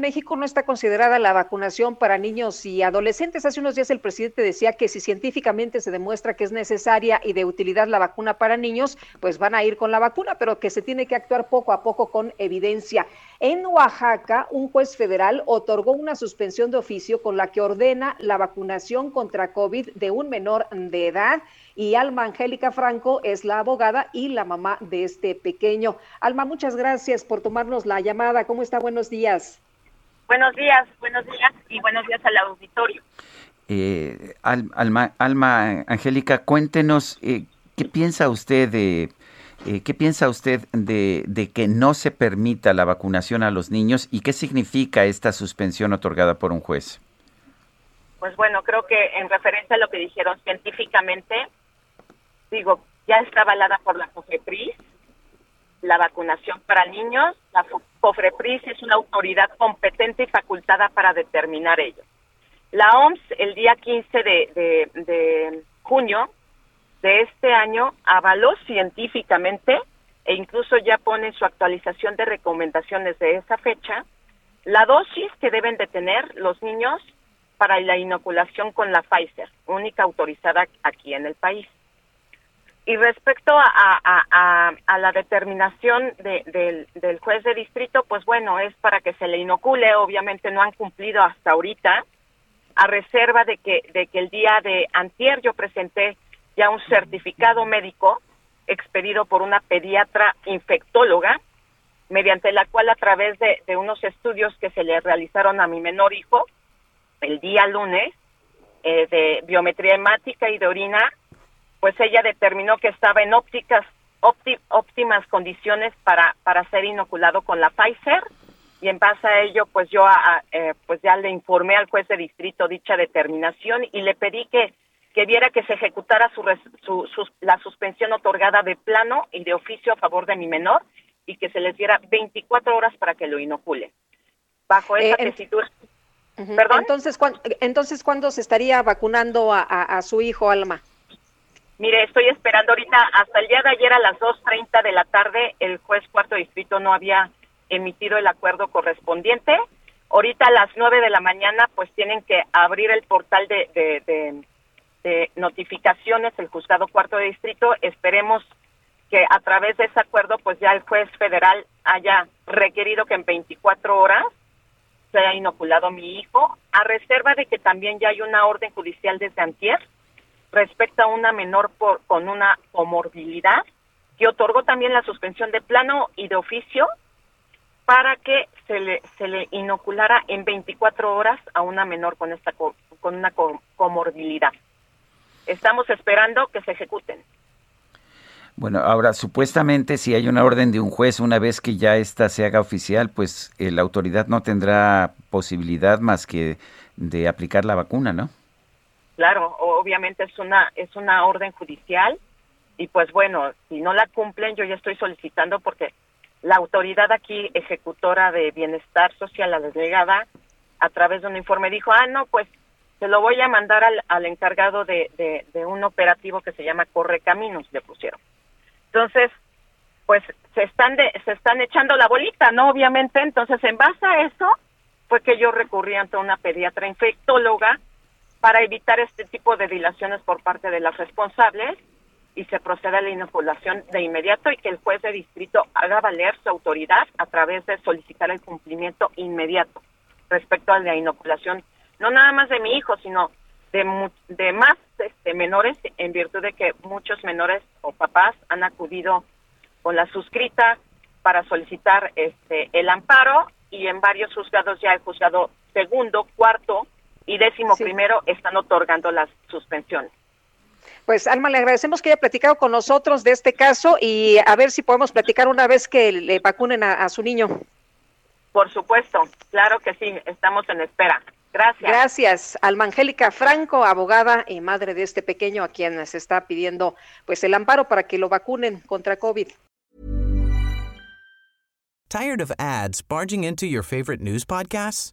México no está considerada la vacunación para niños y adolescentes. Hace unos días el presidente decía que si científicamente se demuestra que es necesaria y de utilidad la vacuna para niños, pues van a ir con la vacuna, pero que se tiene que actuar poco a poco con evidencia. En Oaxaca, un juez federal otorgó una suspensión de oficio con la que ordena la vacunación contra COVID de un menor de edad y Alma Angélica Franco es la abogada y la mamá de este pequeño. Alma, muchas gracias por tomarnos la llamada. ¿Cómo está? Buenos días. Buenos días, buenos días y buenos días al auditorio. Eh, Alma, Alma, Angélica, cuéntenos eh, qué piensa usted de eh, qué piensa usted de, de, que no se permita la vacunación a los niños y qué significa esta suspensión otorgada por un juez. Pues bueno, creo que en referencia a lo que dijeron científicamente, digo, ya está avalada por la COFEPRIS, la vacunación para niños. La COFREPRIS es una autoridad competente y facultada para determinar ello. La OMS, el día 15 de, de junio de este año, avaló científicamente e incluso ya pone su actualización de recomendaciones de esa fecha, la dosis que deben de tener los niños para la inoculación con la Pfizer, única autorizada aquí en el país. Y respecto a, la determinación del juez de distrito, pues bueno, es para que se le inocule, obviamente no han cumplido hasta ahorita, a reserva de que, de que el día de antier yo presenté ya un certificado médico expedido por una pediatra infectóloga, mediante la cual a través de, de unos estudios que se le realizaron a mi menor hijo el día lunes, eh, de biometría hemática y de orina, pues ella determinó que estaba en ópticas óptimas condiciones para para ser inoculado con la Pfizer y en base a ello pues yo eh, pues ya le informé al juez de distrito dicha determinación y le pedí que que viera que se ejecutara su, su, la suspensión otorgada de plano y de oficio a favor de mi menor y que se les diera 24 horas para que lo inocule. Bajo esa eh, tesitura. ¿Perdón? Entonces, entonces, ¿cuándo se estaría vacunando a, a su hijo, Alma? Mire, estoy esperando ahorita, hasta el día de ayer a las 2.30 de la tarde, el juez cuarto distrito no había emitido el acuerdo correspondiente. Ahorita a las 9 de la mañana, pues tienen que abrir el portal de, de, notificaciones, el juzgado cuarto de distrito. Esperemos que a través de ese acuerdo, pues ya el juez federal haya requerido que en 24 horas se haya inoculado mi hijo, a reserva de que también ya hay una orden judicial desde antier respecto a una menor por, con una comorbilidad que otorgó también la suspensión de plano y de oficio para que se le, se le inoculara en 24 horas a una menor con esta con una comorbilidad. Estamos esperando que se ejecuten. Bueno, ahora supuestamente si hay una orden de un juez, una vez que ya esta se haga oficial, pues eh, la autoridad no tendrá posibilidad más que de aplicar la vacuna, ¿no? Claro, obviamente es una es una orden judicial y pues bueno, si no la cumplen, yo ya estoy solicitando porque la autoridad aquí ejecutora de bienestar social, la delegada, a través de un informe dijo, ah, no, pues se lo voy a mandar al, al encargado de, de, un operativo que se llama Corre Caminos, le pusieron. Entonces, pues se están de, se están echando la bolita, ¿no? Obviamente, entonces en base a eso fue que yo recurrí ante una pediatra infectóloga para evitar este tipo de dilaciones por parte de las responsables y se procede a la inoculación de inmediato y que el juez de distrito haga valer su autoridad a través de solicitar el cumplimiento inmediato respecto a la inoculación, no nada más de mi hijo, sino de, de más este, menores, en virtud de que muchos menores o papás han acudido con la suscrita para solicitar este el amparo y en varios juzgados ya el juzgado segundo, cuarto y décimo primero están otorgando las suspensiones. Pues Alma, le agradecemos que haya platicado con nosotros de este caso y a ver si podemos platicar una vez que le vacunen a, su niño. Por supuesto, claro que sí, estamos en espera. Gracias. Gracias. Alma Angélica Franco, abogada y madre de este pequeño a quien se está pidiendo pues el amparo para que lo vacunen contra COVID. Tired of ads barging into your favorite news podcasts?